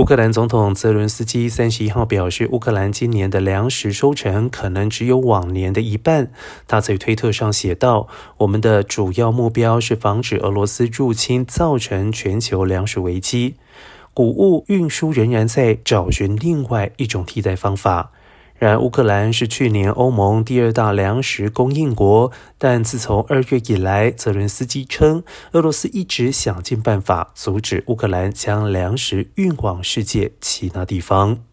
乌克兰总统泽伦斯基三十一号表示，乌克兰今年的粮食收成可能只有往年的一半。他在推特上写道：“我们的主要目标是防止俄罗斯入侵，造成全球粮食危机。谷物运输仍然在找寻另外一种替代方法。”然，乌克兰是去年欧盟第二大粮食供应国，但自从二月以来，泽伦斯基称俄罗斯一直想尽办法阻止乌克兰将粮食运往世界其他地方。